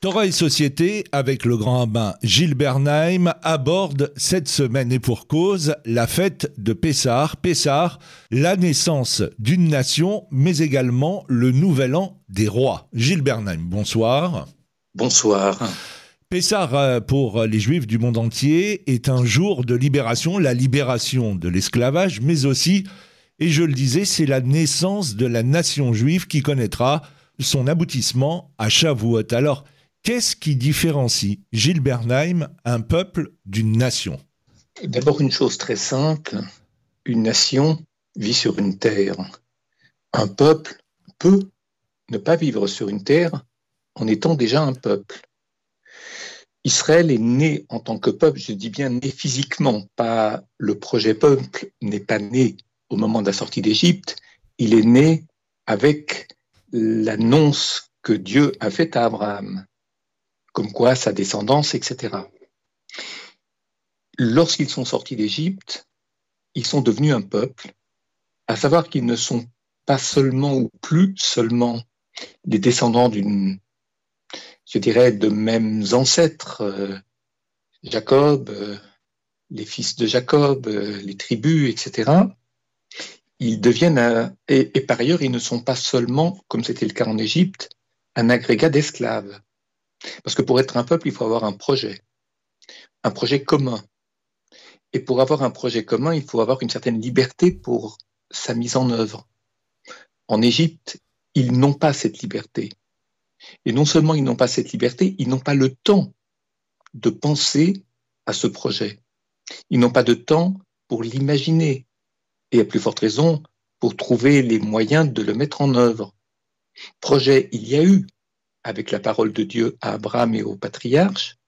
Torah et Société, avec le grand rabbin Gilles Bernheim, aborde cette semaine et pour cause la fête de Pessah. Pessah, la naissance d'une nation, mais également le nouvel an des rois. Gilles Bernheim, bonsoir. Bonsoir. Pessah, euh, pour les Juifs du monde entier, est un jour de libération, la libération de l'esclavage, mais aussi, et je le disais, c'est la naissance de la nation juive qui connaîtra son aboutissement à Shavuot. Alors, Qu'est-ce qui différencie Gilles Bernheim, un peuple d'une nation? D'abord une chose très simple, une nation vit sur une terre. Un peuple peut ne pas vivre sur une terre en étant déjà un peuple. Israël est né en tant que peuple, je dis bien né physiquement, pas le projet peuple n'est pas né au moment de la sortie d'Égypte, il est né avec l'annonce que Dieu a faite à Abraham comme quoi sa descendance, etc. Lorsqu'ils sont sortis d'Égypte, ils sont devenus un peuple, à savoir qu'ils ne sont pas seulement ou plus seulement des descendants d'une, je dirais, de mêmes ancêtres, euh, Jacob, euh, les fils de Jacob, euh, les tribus, etc. Ils deviennent, et par ailleurs, ils ne sont pas seulement, comme c'était le cas en Égypte, un agrégat d'esclaves. Parce que pour être un peuple, il faut avoir un projet, un projet commun. Et pour avoir un projet commun, il faut avoir une certaine liberté pour sa mise en œuvre. En Égypte, ils n'ont pas cette liberté. Et non seulement ils n'ont pas cette liberté, ils n'ont pas le temps de penser à ce projet. Ils n'ont pas de temps pour l'imaginer. Et à plus forte raison, pour trouver les moyens de le mettre en œuvre. Projet, il y a eu, avec la parole de Dieu à Abraham et aux patriarches,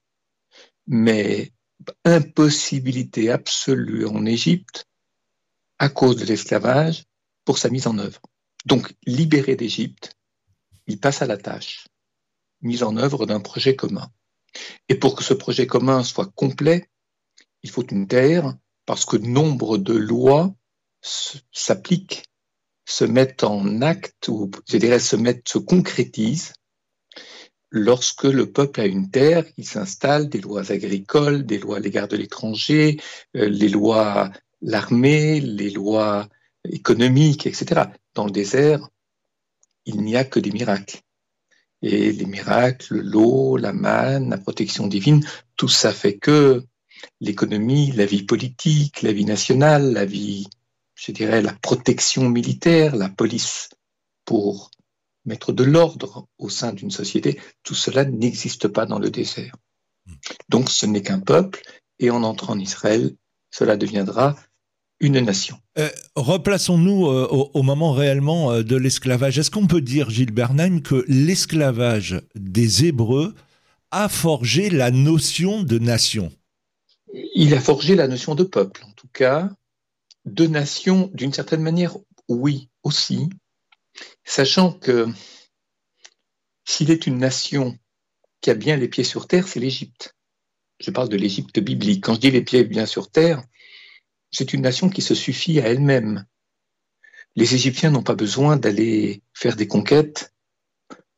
mais impossibilité absolue en Égypte à cause de l'esclavage pour sa mise en œuvre. Donc, libéré d'Égypte, il passe à la tâche, mise en œuvre d'un projet commun. Et pour que ce projet commun soit complet, il faut une terre, parce que nombre de lois s'appliquent, se mettent en acte, ou je dirais se mettent, se concrétisent lorsque le peuple a une terre, il s'installe des lois agricoles, des lois à l'égard de l'étranger, euh, les lois l'armée, les lois économiques, etc. Dans le désert, il n'y a que des miracles. Et les miracles, l'eau, la manne, la protection divine, tout ça fait que l'économie, la vie politique, la vie nationale, la vie, je dirais, la protection militaire, la police pour mettre de l'ordre au sein d'une société, tout cela n'existe pas dans le désert. Donc ce n'est qu'un peuple, et en entrant en Israël, cela deviendra une nation. Euh, replaçons-nous euh, au, moment réellement euh, de l'esclavage. Est-ce qu'on peut dire, Gilles Bernheim, que l'esclavage des Hébreux a forgé la notion de nation? Il a forgé la notion de peuple, en tout cas. De nation, d'une certaine manière, oui, aussi, sachant que s'il est une nation qui a bien les pieds sur terre, c'est l'Égypte. Je parle de l'Égypte biblique. Quand je dis les pieds bien sur terre, c'est une nation qui se suffit à elle-même. Les Égyptiens n'ont pas besoin d'aller faire des conquêtes.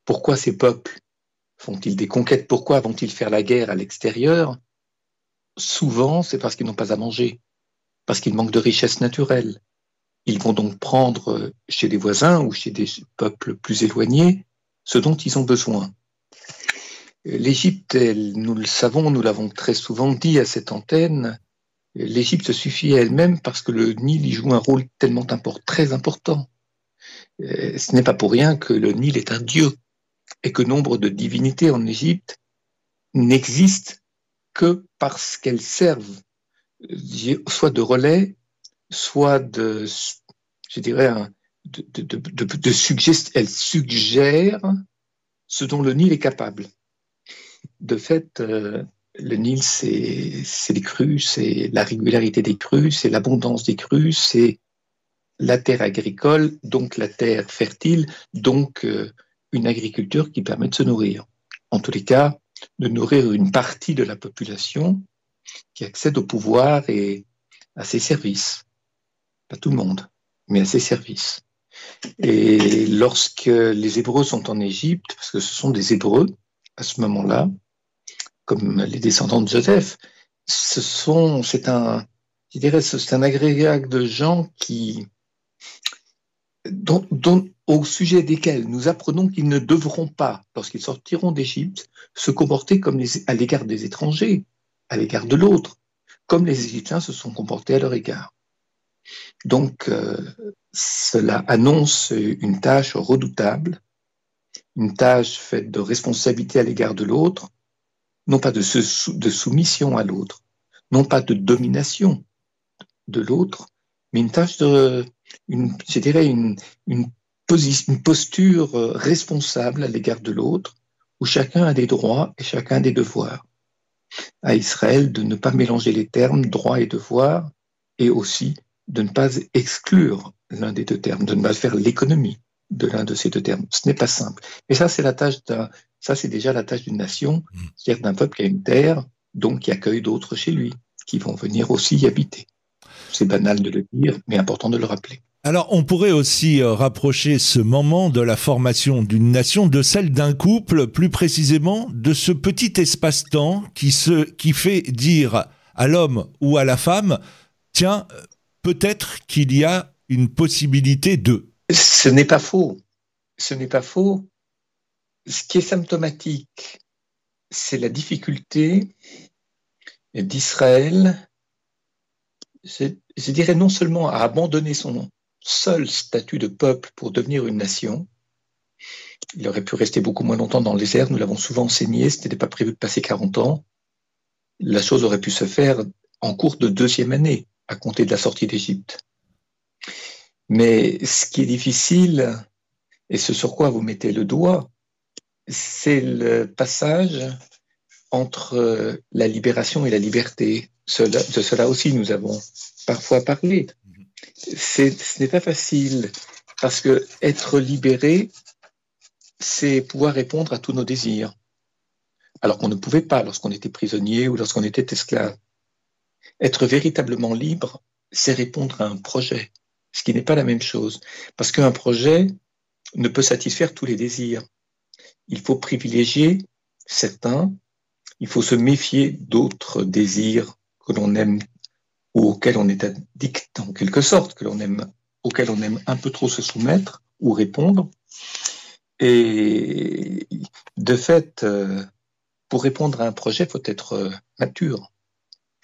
Pourquoi ces peuples font-ils des conquêtes? Pourquoi vont-ils faire la guerre à l'extérieur? Souvent, c'est parce qu'ils n'ont pas à manger, parce qu'ils manquent de richesses naturelles, ils vont donc prendre chez des voisins ou chez des peuples plus éloignés ce dont ils ont besoin. L'Égypte, nous le savons, nous l'avons très souvent dit à cette antenne, l'Égypte se suffit à elle-même parce que le Nil y joue un rôle tellement très important. Euh, ce n'est pas pour rien que le Nil est un dieu et que nombre de divinités en Égypte n'existent que parce qu'elles servent soit de relais, soit de, je dirais, de, de, de, de elle suggère ce dont le Nil est capable. De fait, euh, le Nil, c'est les crues, c'est la régularité des crues, c'est l'abondance des crues, c'est la terre agricole, donc la terre fertile, donc euh, une agriculture qui permet de se nourrir. En tous les cas, de nourrir une partie de la population qui accède au pouvoir et à ses services pas tout le monde, mais à ses services. Et lorsque les Hébreux sont en Égypte, parce que ce sont des Hébreux, à ce moment-là, comme les descendants de Joseph, ce sont, c'est un, c'est un agrégat de gens qui, dont, au sujet desquels nous apprenons qu'ils ne devront pas, lorsqu'ils sortiront d'Égypte, se comporter comme à l'égard des étrangers, à l'égard de l'autre, comme les Égyptiens se sont comportés à leur égard. Donc, euh, cela annonce une tâche redoutable, une tâche faite de responsabilité à l'égard de l'autre, non pas de, soumission à l'autre, non pas de domination de l'autre, mais une tâche de, une, je dirais, une, une, posture euh, responsable à l'égard de l'autre, où chacun a des droits et chacun des devoirs. À Israël de ne pas mélanger les termes droit et devoir, et aussi de ne pas exclure l'un des deux termes, de ne pas faire l'économie de l'un de ces deux termes. Ce n'est pas simple. Et ça, c'est la tâche d'un, ça, c'est déjà la tâche d'une nation, mmh. c'est-à-dire d'un peuple qui a une terre, donc qui accueille d'autres chez lui, qui vont venir aussi y habiter. C'est banal de le dire, mais important de le rappeler. Alors, on pourrait aussi euh, rapprocher ce moment de la formation d'une nation de celle d'un couple, plus précisément de ce petit espace-temps qui, se, qui fait dire à l'homme ou à la femme, tiens, peut-être qu'il y a une possibilité de. Ce n'est pas faux. Ce n'est pas faux. Ce qui est symptomatique, c'est la difficulté d'Israël, je dirais non seulement à abandonner son seul statut de peuple pour devenir une nation, il aurait pu rester beaucoup moins longtemps dans les airs, nous l'avons souvent enseigné, ce n'était pas prévu de passer 40 ans. La chose aurait pu se faire en cours de deuxième année, à compter de la sortie d'Égypte. Mais ce qui est difficile, et ce sur quoi vous mettez le doigt, c'est le passage entre la libération et la liberté. de cela aussi, nous avons parfois parlé. ce n'est pas facile parce que être libéré, c'est pouvoir répondre à tous nos désirs, alors qu'on ne pouvait pas lorsqu'on était prisonnier ou lorsqu'on était esclave. Être véritablement libre, c'est répondre à un projet, ce qui n'est pas la même chose, parce qu'un projet ne peut satisfaire tous les désirs. Il faut privilégier certains, il faut se méfier d'autres désirs que l'on aime ou auxquels on est addict en quelque sorte, que l'on aime, auxquels on aime un peu trop se soumettre ou répondre. Et de fait, euh, pour répondre à un projet, il faut être euh,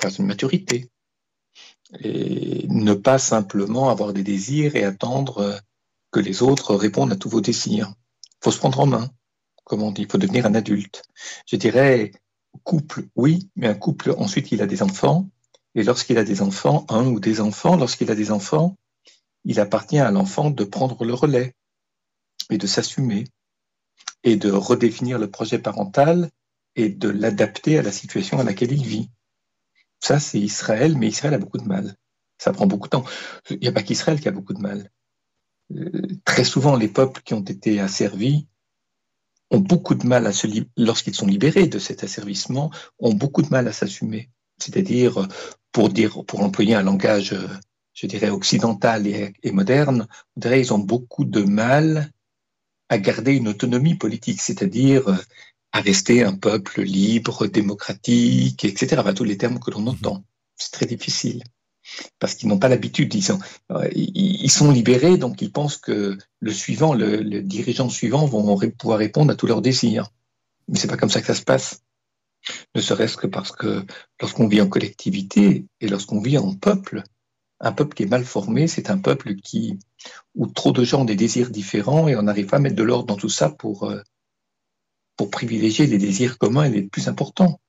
une maturité. Et ne pas simplement avoir des désirs et attendre que les autres répondent à tous vos désirs. Il faut se prendre en main, comme on dit, il faut devenir un adulte. Je dirais, couple, oui, mais un couple, ensuite, il a des enfants. Et lorsqu'il a des enfants, un ou des enfants, lorsqu'il a des enfants, il appartient à l'enfant de prendre le relais et de s'assumer et de redéfinir le projet parental et de l'adapter à la situation à laquelle il vit. Ça, c'est Israël, mais Israël a beaucoup de mal. Ça prend beaucoup de temps. Il n'y a pas qu'Israël qui a beaucoup de mal. Euh, très souvent, les peuples qui ont été asservis ont beaucoup de mal à se lorsqu'ils sont libérés de cet asservissement, ont beaucoup de mal à s'assumer. C'est-à-dire, pour dire, pour employer un langage, je dirais, occidental et, et moderne, on dirait ils ont beaucoup de mal à garder une autonomie politique, c'est-à-dire à rester un peuple libre, démocratique, etc. Enfin, tous les termes que l'on entend. C'est très difficile parce qu'ils n'ont pas l'habitude. Ils sont, euh, ils sont libérés, donc ils pensent que le suivant, le, dirigeant suivant, vont pouvoir répondre à tous leurs désirs. Mais c'est pas comme ça que ça se passe. Ne serait-ce que parce que lorsqu'on vit en collectivité et lorsqu'on vit en peuple, un peuple qui est mal formé, c'est un peuple qui où trop de gens ont des désirs différents et on n'arrive pas à mettre de l'ordre dans tout ça pour euh, pour privilégier les désirs communs les plus importants.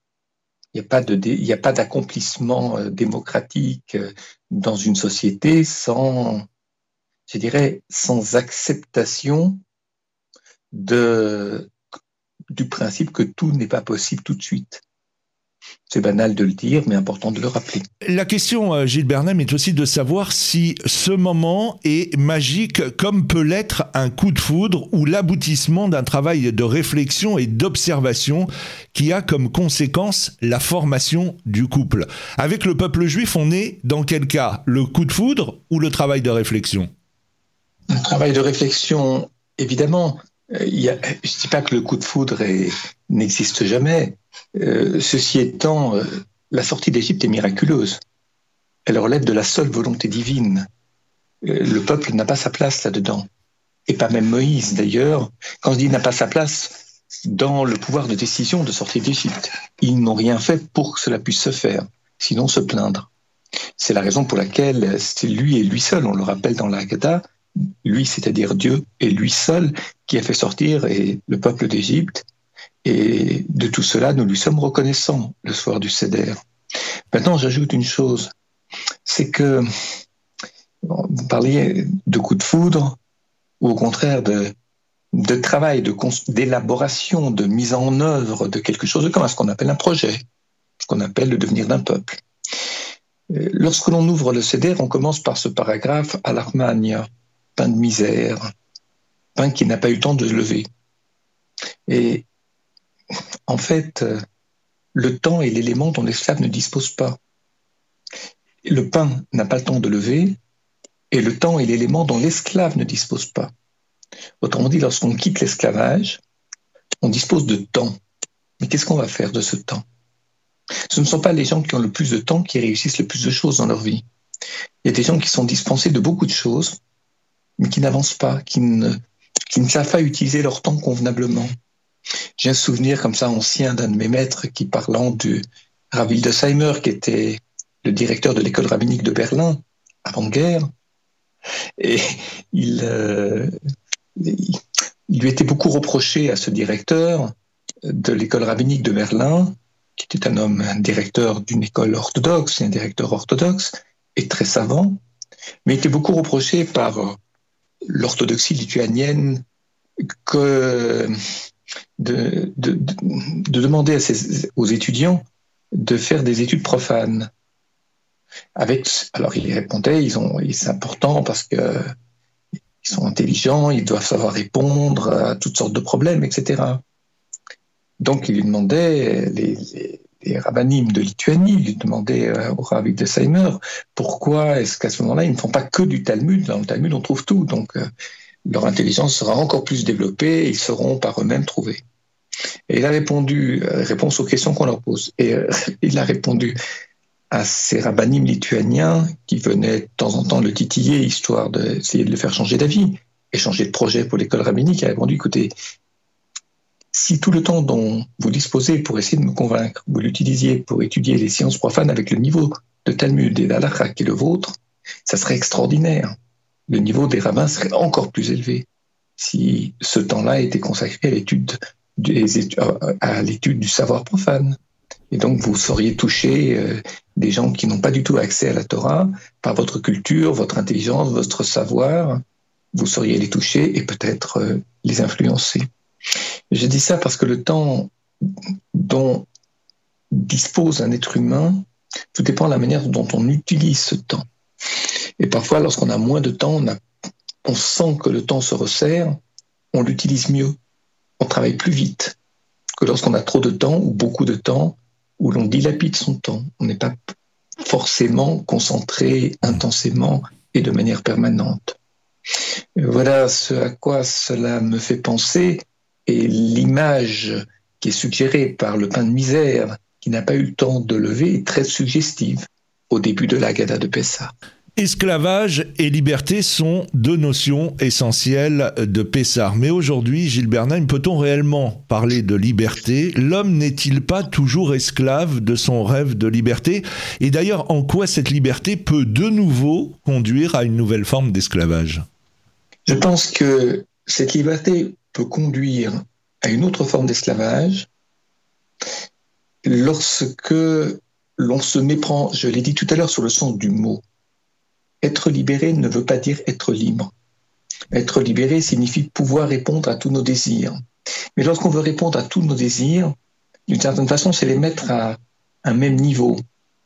Il n'y a pas d'accomplissement euh, démocratique euh, dans une société sans, je dirais, sans acceptation du principe que tout n'est pas possible tout de suite. C'est banal de le dire, mais important de le rappeler. La question, euh, Gilles Bernheim, est aussi de savoir si ce moment est magique comme peut l'être un coup de foudre ou l'aboutissement d'un travail de réflexion et d'observation qui a comme conséquence la formation du couple. Avec le peuple juif, on est dans quel cas Le coup de foudre ou le travail de réflexion? Un travail de réflexion, évidemment. Je ne dis pas que le coup de foudre n'existe jamais. ceci étant, la sortie d'Égypte est miraculeuse. Elle relève de la seule volonté divine. le peuple n'a pas sa place là-dedans. Et pas même Moïse, d'ailleurs. Quand je dis n'a pas sa place, dans le pouvoir de décision de sortir d'Égypte. Ils n'ont rien fait pour que cela puisse se faire, sinon se plaindre. C'est la raison pour laquelle c'est lui et lui seul, on le rappelle dans l'Agada, lui, c'est-à-dire Dieu, et lui seul qui a fait sortir le peuple d'Égypte. Et de tout cela, nous lui sommes reconnaissants le soir du Seder. Maintenant, j'ajoute une chose, c'est que vous parliez de coup de foudre, ou au contraire de, travail, d'élaboration, de, mise en œuvre de quelque chose comme ce qu'on appelle un projet, ce qu'on appelle le devenir d'un peuple. Euh, lorsque l'on ouvre le CEDER, on commence par ce paragraphe à l'Armania, pain de misère, pain qui n'a pas eu le temps de lever. Et en fait, euh, le temps est l'élément dont l'esclave ne dispose pas. Le pain n'a pas le temps de lever, et le temps est l'élément dont l'esclave ne dispose pas. Autrement dit, lorsqu'on quitte l'esclavage, on dispose de temps. Mais qu'est-ce qu'on va faire de ce temps? Ce ne sont pas les gens qui ont le plus de temps qui réussissent le plus de choses dans leur vie. Il y a des gens qui sont dispensés de beaucoup de choses, mais qui n'avancent pas, qui ne, savent pas utiliser leur temps convenablement. J'ai un souvenir comme ça ancien d'un de mes maîtres qui, parlant du Rav Seimer, qui était le directeur de l'école rabbinique de Berlin avant-guerre, et il, euh, il lui était beaucoup reproché à ce directeur de l'école rabbinique de Berlin, qui était un homme, un directeur d'une école orthodoxe, un directeur orthodoxe, et très savant, mais il était beaucoup reproché par l'orthodoxie lituanienne que de, demander aux étudiants de faire des études profanes. Avec, alors il répondait, ils ont, c'est important parce que ils sont intelligents, ils doivent savoir répondre à toutes sortes de problèmes, etc. Donc il lui demandait, les, les, de Lituanie lui demandaient euh, au Rav de Seimer, pourquoi est-ce qu'à ce, moment-là, ils ne font pas que du Talmud? Dans le Talmud, on trouve tout. Donc euh, leur intelligence sera encore plus développée et ils seront par eux-mêmes trouvés. Et il a répondu, euh, réponse aux questions qu'on leur pose. Et il a répondu, à ces rabbinim lituaniens qui venaient de temps en temps le titiller, histoire d'essayer de le faire changer d'avis et changer de projet pour l'école rabbinique, il a répondu, écoutez, si tout le temps dont vous disposez pour essayer de me convaincre, vous l'utilisiez pour étudier les sciences profanes avec le niveau de Talmud et d'Alakha qui est le vôtre, ça serait extraordinaire. Le niveau des rabbins serait encore plus élevé si ce temps-là était consacré à l'étude à l'étude du savoir profane. Et donc, vous sauriez toucher euh, des gens qui n'ont pas du tout accès à la Torah par votre culture, votre intelligence, votre savoir. Vous sauriez les toucher et peut-être euh, les influencer. Je dis ça parce que le temps dont dispose un être humain, tout dépend de la manière dont on utilise ce temps. Et parfois, lorsqu'on a moins de temps, on, on sent que le temps se resserre, on l'utilise mieux, on travaille plus vite que lorsqu'on a trop de temps ou beaucoup de temps, où l'on dilapide son temps. On n'est pas forcément concentré intensément et de manière permanente. Voilà ce à quoi cela me fait penser l'image qui est suggérée par le pain de misère qui n'a pas eu le temps de lever est très suggestive au début de la Gada de Pessah. Esclavage et liberté sont deux notions essentielles de Pessar. Mais aujourd'hui, Gilles Bernheim, peut-on réellement parler de liberté? L'homme n'est-il pas toujours esclave de son rêve de liberté? Et d'ailleurs, en quoi cette liberté peut de nouveau conduire à une nouvelle forme d'esclavage? Je pense que cette liberté peut conduire à une autre forme d'esclavage lorsque l'on se méprend, je l'ai dit tout à l'heure, sur le sens du mot. Être libéré ne veut pas dire être libre. Être libéré signifie pouvoir répondre à tous nos désirs. Mais lorsqu'on veut répondre à tous nos désirs, d'une certaine façon, c'est les mettre à un même niveau.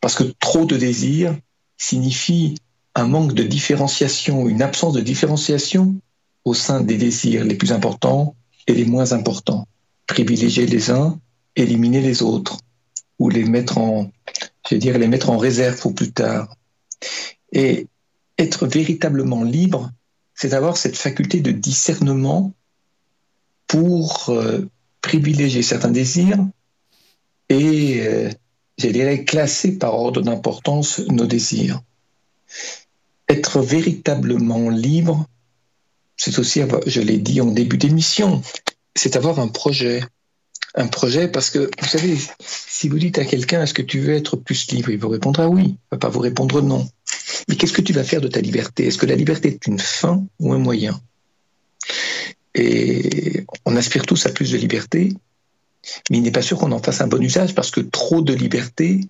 Parce que trop de désirs signifie un manque de différenciation, une absence de différenciation au sein des désirs les plus importants et les moins importants. Privilégier les uns, éliminer les autres, ou les mettre en, je veux dire, les mettre en réserve pour plus tard. Et être véritablement libre, c'est avoir cette faculté de discernement pour euh, privilégier certains désirs et, euh, je dirais, classer par ordre d'importance nos désirs. Être véritablement libre, c'est aussi, je l'ai dit en début d'émission, c'est avoir un projet. Un projet parce que, vous savez, si vous dites à quelqu'un, est-ce que tu veux être plus libre Il vous répondra oui, il ne va pas vous répondre non. Mais qu'est-ce que tu vas faire de ta liberté? Est-ce que la liberté est une fin ou un moyen? Et on aspire tous à plus de liberté, mais il n'est pas sûr qu'on en fasse un bon usage parce que trop de liberté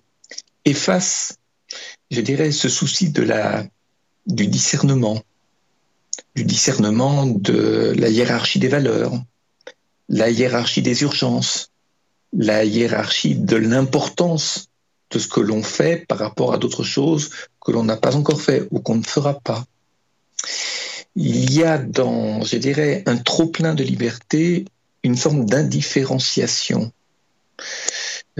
efface, je dirais, ce souci de la, du discernement, du discernement de la hiérarchie des valeurs, la hiérarchie des urgences, la hiérarchie de l'importance de ce que l'on fait par rapport à d'autres choses que l'on n'a pas encore fait ou qu'on ne fera pas. Il y a dans, je dirais, un trop plein de liberté une forme d'indifférenciation.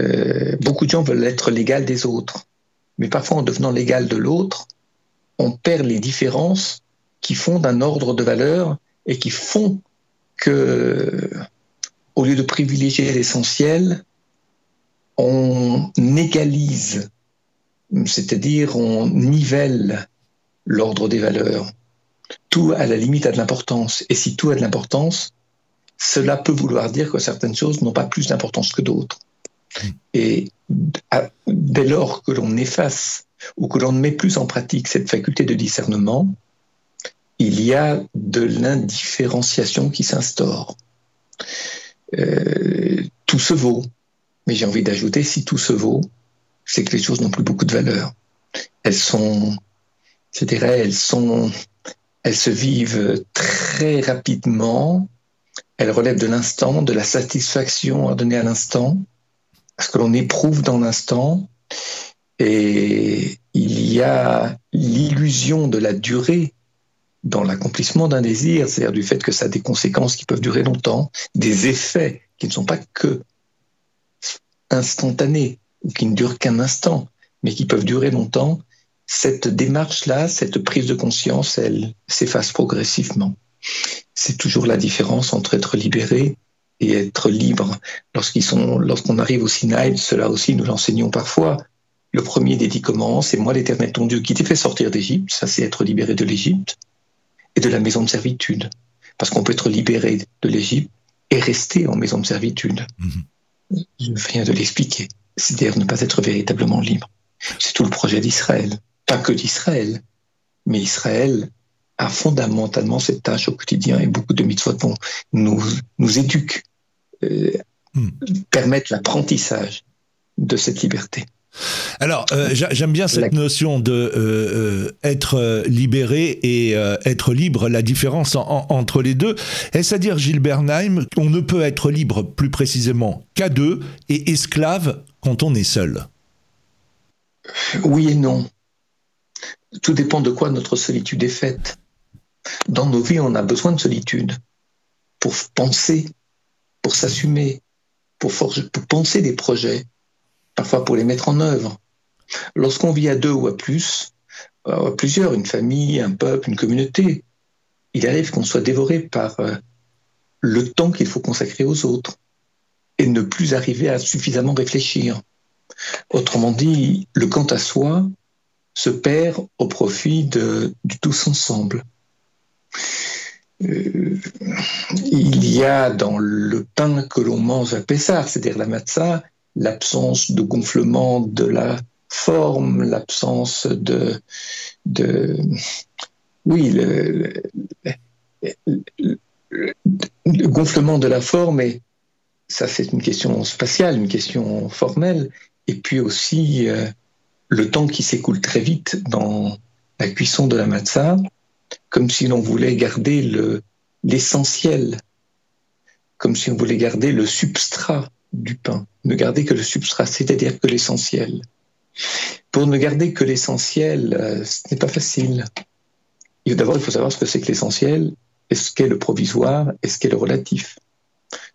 Euh, beaucoup de gens veulent être l'égal des autres, mais parfois en devenant l'égal de l'autre, on perd les différences qui font d'un ordre de valeurs et qui font que, au lieu de privilégier l'essentiel, on égalise, c'est-à-dire on nivelle l'ordre des valeurs. Tout à la limite a de l'importance. Et si tout a de l'importance, cela peut vouloir dire que certaines choses n'ont pas plus d'importance que d'autres. Et dès lors que l'on efface ou que l'on ne met plus en pratique cette faculté de discernement, il y a de l'indifférenciation qui s'instaure. Euh, tout se vaut. Mais j'ai envie d'ajouter, si tout se vaut, c'est que les choses n'ont plus beaucoup de valeur. Elles sont, je dirais, elles sont, elles se vivent très rapidement. Elles relèvent de l'instant, de la satisfaction à donner à l'instant, ce que l'on éprouve dans l'instant. Et il y a l'illusion de la durée dans l'accomplissement d'un désir, c'est-à-dire du fait que ça a des conséquences qui peuvent durer longtemps, des effets qui ne sont pas que instantanés ou qui ne durent qu'un instant, mais qui peuvent durer longtemps, cette démarche-là, cette prise de conscience, elle s'efface progressivement. C'est toujours la différence entre être libéré et être libre. Lorsqu'on arrive au Sinaï, cela aussi nous l'enseignons parfois. Le premier des dix commandements, c'est moi l'Éternel ton Dieu qui t'ai fait sortir d'Égypte. Ça, c'est être libéré de l'Égypte et de la maison de servitude. Parce qu'on peut être libéré de l'Égypte et rester en maison de servitude. Mm-hmm. Je viens de l'expliquer. C'est-à-dire ne pas être véritablement libre. C'est tout le projet d'Israël. Pas que d'Israël, mais Israël a fondamentalement cette tâche au quotidien et beaucoup de mitzvot nous, nous éduquent, euh, mm. permettent l'apprentissage de cette liberté. Alors, euh, j'aime bien cette notion de euh, euh, être libéré et être libre, la différence entre les deux. Est-ce à dire, Gilles Bernheim, qu'on ne peut être libre plus précisément qu'à deux et esclave quand on est seul? Oui et non. Tout dépend de quoi notre solitude est faite. Dans nos vies, on a besoin de solitude pour penser, pour s'assumer, pour, pour penser des projets, parfois pour les mettre en œuvre. Lorsqu'on vit à deux ou à plus, à plusieurs, une famille, un peuple, une communauté, il arrive qu'on soit dévoré par euh, le temps qu'il faut consacrer aux autres et ne plus arriver à suffisamment réfléchir. Autrement dit, le quant à soi se perd au profit de, du tous ensemble. Euh, il y a dans le pain que l'on mange à Pessar, c'est-à-dire la matzah, l'absence de gonflement de la forme, l'absence de, oui, le, gonflement de la forme, et ça c'est une question spatiale, une question formelle, et puis aussi euh, le temps qui s'écoule très vite dans la cuisson de la matzah, comme si l'on voulait garder le, l'essentiel, comme si on voulait garder le substrat du pain, ne garder que le substrat, c'est-à-dire que l'essentiel. Pour ne garder que l'essentiel, euh, ce n'est pas facile. D'abord, il faut savoir ce que c'est que l'essentiel, est ce qu'est le provisoire, est ce qu'est le relatif.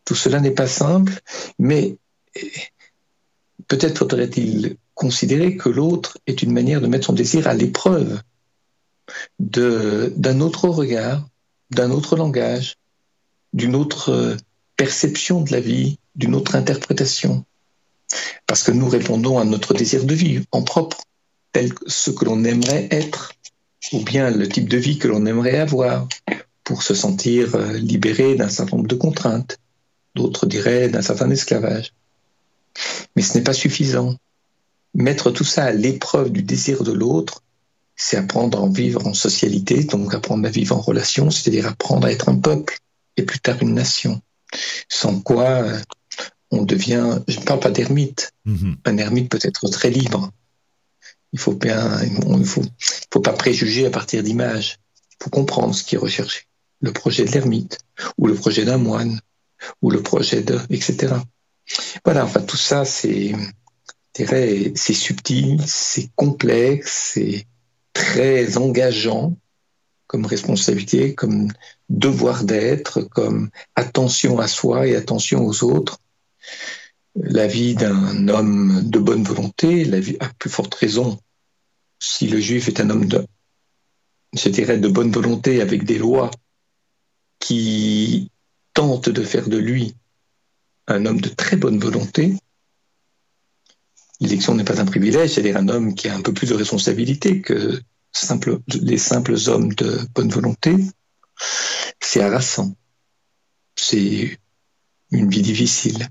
Tout cela n'est pas simple, mais eh, peut-être faudrait-il considérer que l'autre est une manière de mettre son désir à l'épreuve d'un autre regard, d'un autre langage, d'une autre perception de la vie, d'une autre interprétation. Parce que nous répondons à notre désir de vie en propre, tel que ce que l'on aimerait être, ou bien le type de vie que l'on aimerait avoir, pour se sentir euh, libéré d'un certain nombre de contraintes. D'autres diraient d'un certain esclavage. Mais ce n'est pas suffisant. Mettre tout ça à l'épreuve du désir de l'autre, c'est apprendre à vivre en socialité, donc apprendre à vivre en relation, c'est-à-dire apprendre à être un peuple et plus tard une nation. Sans quoi euh, on devient, je ne parle pas d'ermite, mhm. un ermite peut être très libre. Il faut bien, il faut, faut pas préjuger à partir d'images. Il faut comprendre ce qui est recherché. Le projet de l'ermite, ou le projet d'un moine, ou le projet de, etc. Voilà, enfin tout ça, c'est, c'est subtil, c'est complexe, c'est très engageant comme responsabilité, comme devoir d'être, comme attention à soi et attention aux autres. La vie d'un homme de bonne volonté, la vie à plus forte raison, si le juif est un homme de, je dirais, de bonne volonté avec des lois qui tentent de faire de lui un homme de très bonne volonté, l'élection n'est pas un privilège, c'est-à-dire un homme qui a un peu plus de responsabilité que les simples hommes de bonne volonté, c'est harassant. C'est une vie difficile,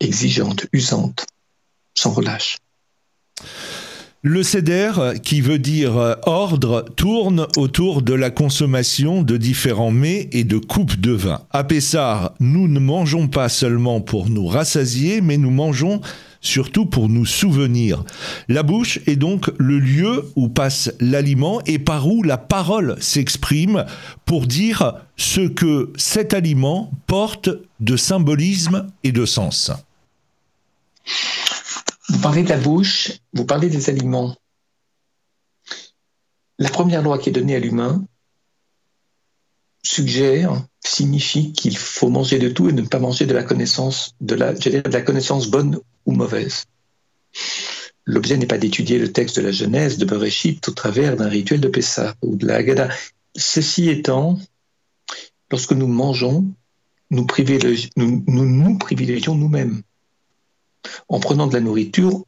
exigeante, usante, sans relâche. Le CEDER, qui veut dire ordre, tourne autour de la consommation de différents mets et de coupes de vin. À Pessard, nous ne mangeons pas seulement pour nous rassasier, mais nous mangeons surtout pour nous souvenir. La bouche est donc le lieu où passe l'aliment et par où la parole s'exprime pour dire ce que cet aliment porte de symbolisme et de sens. Vous parlez de la bouche, vous parlez des aliments. La première loi qui est donnée à l'humain suggère, signifie qu'il faut manger de tout et ne pas manger de la connaissance, de la, de la connaissance bonne ou mauvaise. L'objet n'est pas d'étudier le texte de la Genèse de Bereshit au travers d'un rituel de Pessah ou de la Haggadah. Ceci étant, lorsque nous mangeons, nous, privilégions nous, nous, privilégions nous-mêmes. En prenant de la nourriture,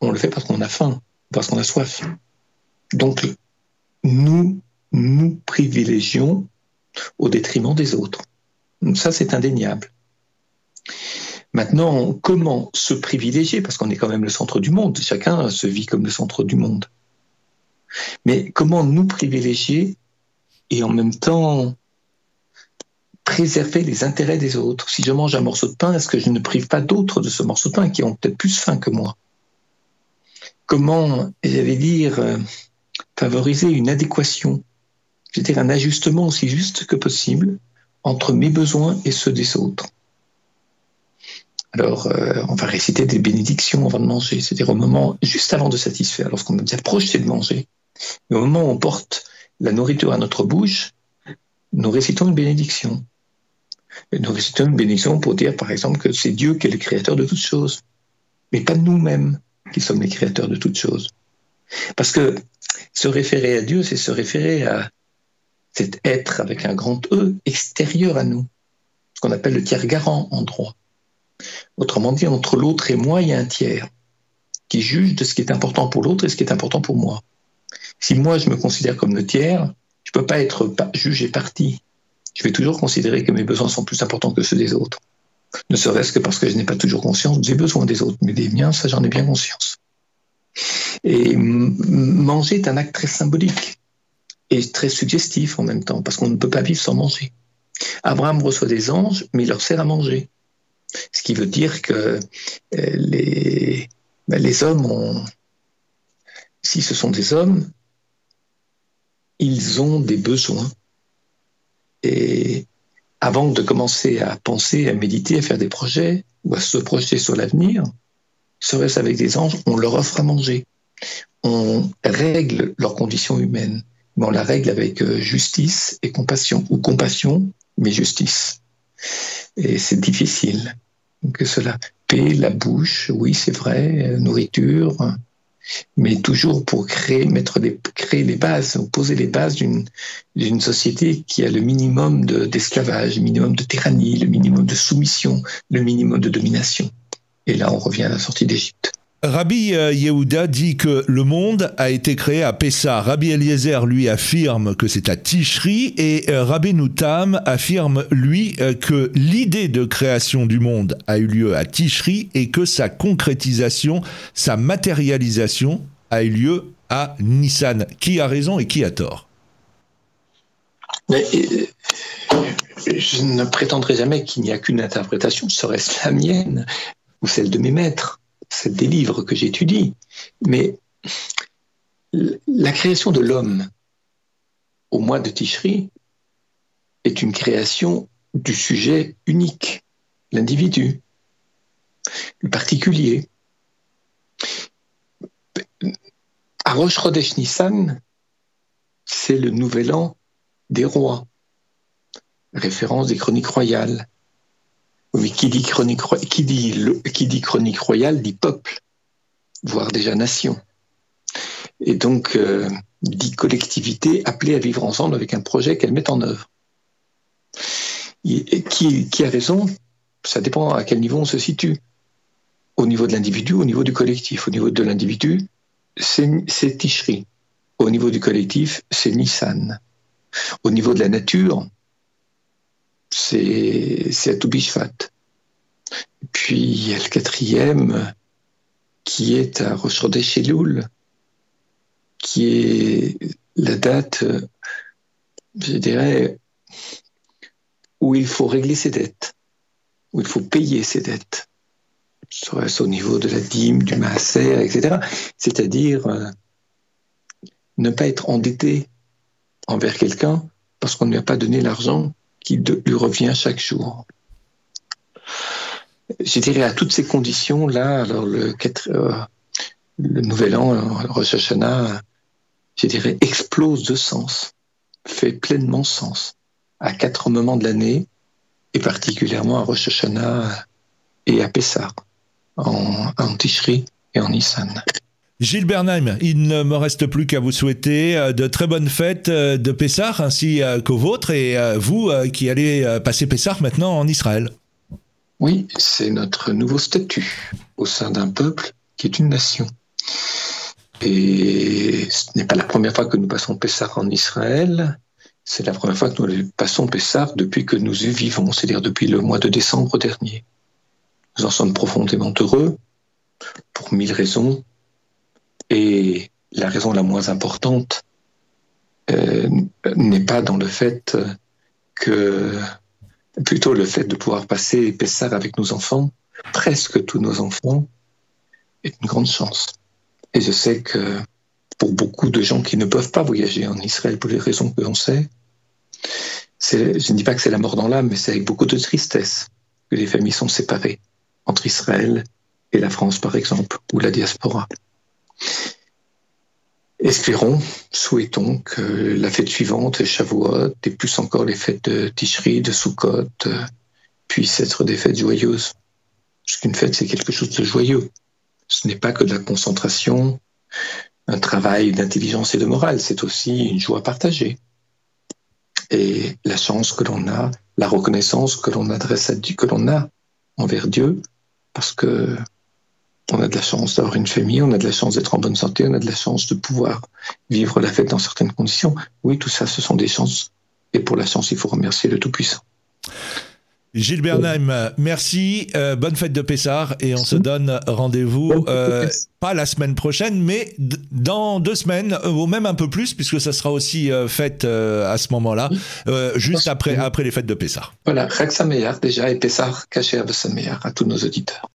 on le fait parce qu'on a faim, parce qu'on a soif. Donc, nous nous privilégions au détriment des autres. Ça, c'est indéniable. Maintenant, comment se privilégier Parce qu'on est quand même le centre du monde. Chacun se vit comme le centre du monde. Mais comment nous privilégier et en même temps préserver les intérêts des autres? Si je mange un morceau de pain, est-ce que je ne prive pas d'autres de ce morceau de pain qui ont peut-être plus faim que moi? Comment, j'allais dire, euh, favoriser une adéquation c'est-à-dire un ajustement aussi juste que possible entre mes besoins et ceux des autres. Alors, euh, on va réciter des bénédictions avant de manger, c'est-à-dire au moment juste avant de satisfaire, lorsqu'on est déjà projeté de manger. Mais au moment où on porte la nourriture à notre bouche, nous récitons une bénédiction. Nous récitons une bénédiction pour dire, par exemple, que c'est Dieu qui est le créateur de toutes choses, mais pas nous-mêmes qui sommes les créateurs de toutes choses. Parce que se référer à Dieu, c'est se référer à cet être avec un grand E extérieur à nous, ce qu'on appelle le tiers garant en droit. Autrement dit, entre l'autre et moi, il y a un tiers qui juge de ce qui est important pour l'autre et ce qui est important pour moi. Si moi, je me considère comme le tiers, je ne peux pas être jugé parti. Je vais toujours considérer que mes besoins sont plus importants que ceux des autres. Ne serait-ce que parce que je n'ai pas toujours conscience des besoins des autres, mais des miens, ça j'en ai bien conscience. Et manger est un acte très symbolique et très suggestif en même temps, parce qu'on ne peut pas vivre sans manger. Abraham reçoit des anges, mais il leur sert à manger. Ce qui veut dire que euh, les, ben, les hommes ont, si ce sont des hommes, ils ont des besoins. Et avant de commencer à penser, à méditer, à faire des projets ou à se projeter sur l'avenir, serait-ce avec des anges, on leur offre à manger. On règle leurs conditions humaines mais on la règle avec euh, justice et compassion, ou compassion, mais justice. Et c'est difficile que cela. Paix, la bouche, oui, c'est vrai, euh, nourriture, mais toujours pour créer, mettre des, créer les bases, poser les bases d'une, d'une société qui a le minimum d'esclavage, le minimum de tyrannie, le minimum de soumission, le minimum de domination. Et là, on revient à la sortie d'Égypte. Rabbi euh, Yehuda dit que le monde a été créé à Pessah. Rabbi Eliezer, lui, affirme que c'est à Tishri. Et euh, Rabbi Noutam affirme, lui, euh, que l'idée de création du monde a eu lieu à Tishri et que sa concrétisation, sa matérialisation a eu lieu à Nissan. Qui a raison et qui a tort? Je ne prétendrai jamais qu'il n'y a qu'une interprétation, serait-ce la mienne ou celle de mes maîtres c'est des livres que j'étudie. Mais la création de l'homme au mois de Tishri est une création du sujet unique, l'individu, le particulier. À Rosh Chodesh Nissan, c'est le nouvel an des rois, référence des chroniques royales. Oui, qui dit chronique, qui dit, qui dit chronique royale dit peuple, voire déjà nation. Et donc, euh, dit collectivité appelée à vivre ensemble avec un projet qu'elle met en œuvre. Qui, qui a raison Ça dépend à quel niveau on se situe. Au niveau de l'individu, au niveau du collectif. Au niveau de l'individu, c'est Tishri. Au niveau du collectif, c'est Nissan. Au niveau de la nature, c'est à Toubishvat. Puis il y a le quatrième qui est à chez Loul, qui est la date, je dirais, où il faut régler ses dettes, où il faut payer ses dettes, soit au niveau de la dîme, du maaser, etc. C'est-à-dire euh, ne pas être endetté envers quelqu'un parce qu'on ne lui a pas donné l'argent qui lui revient chaque jour. Je dirais à toutes ces conditions-là, alors le, euh, nouvel an, le Rosh Hashanah, je dirais, explose de sens, fait pleinement sens à quatre moments de l'année, et particulièrement à Rosh Hashanah et à Pessah, en, en et en Nissan. Gilles Bernheim, il ne me reste plus qu'à vous souhaiter euh, de très bonnes fêtes euh, de Pessah ainsi euh, qu'aux vôtres et vous qui allez passer Pessah maintenant en Israël. Oui, c'est notre nouveau statut au sein d'un peuple qui est une nation. Et ce n'est pas la première fois que nous passons Pessah en Israël, c'est la première fois que nous passons Pessah depuis que nous y vivons, c'est-à-dire depuis le mois de décembre dernier. Nous en sommes profondément heureux pour mille raisons, et la raison la moins importante euh, n'est pas dans le fait que, plutôt le fait de pouvoir passer Pessar avec nos enfants, presque tous nos enfants, est une grande chance. Et je sais que pour beaucoup de gens qui ne peuvent pas voyager en Israël pour les raisons que l'on sait, je ne dis pas que c'est la mort dans l'âme, mais c'est avec beaucoup de tristesse que les familles sont séparées entre Israël et la France, par exemple, ou la diaspora. Espérons, souhaitons que la fête suivante, Shavuot, et plus encore les fêtes de Tishri, de Sukkot, euh, puissent être des fêtes joyeuses. Parce qu'une fête, c'est quelque chose de joyeux. Ce n'est pas que de la concentration, un travail d'intelligence et de morale, c'est aussi une joie partagée. Et la chance que l'on a, la reconnaissance que l'on adresse à Dieu, que l'on a envers Dieu, parce que on a de la chance d'avoir une famille, on a de la chance d'être en bonne santé, on a de la chance de pouvoir vivre la fête dans certaines conditions. Oui, tout ça, ce sont des chances. Et pour la chance, il faut remercier le Tout-Puissant. Gilles Bernheim, merci, euh, bonne fête de Pessard et on se donne rendez-vous euh, pas la semaine prochaine, mais dans deux semaines euh, ou même un peu plus puisque ça sera aussi fête à ce moment-là, juste après, après les fêtes de Pessard. Voilà, Chag déjà et Pessard, de Sameach à tous nos auditeurs.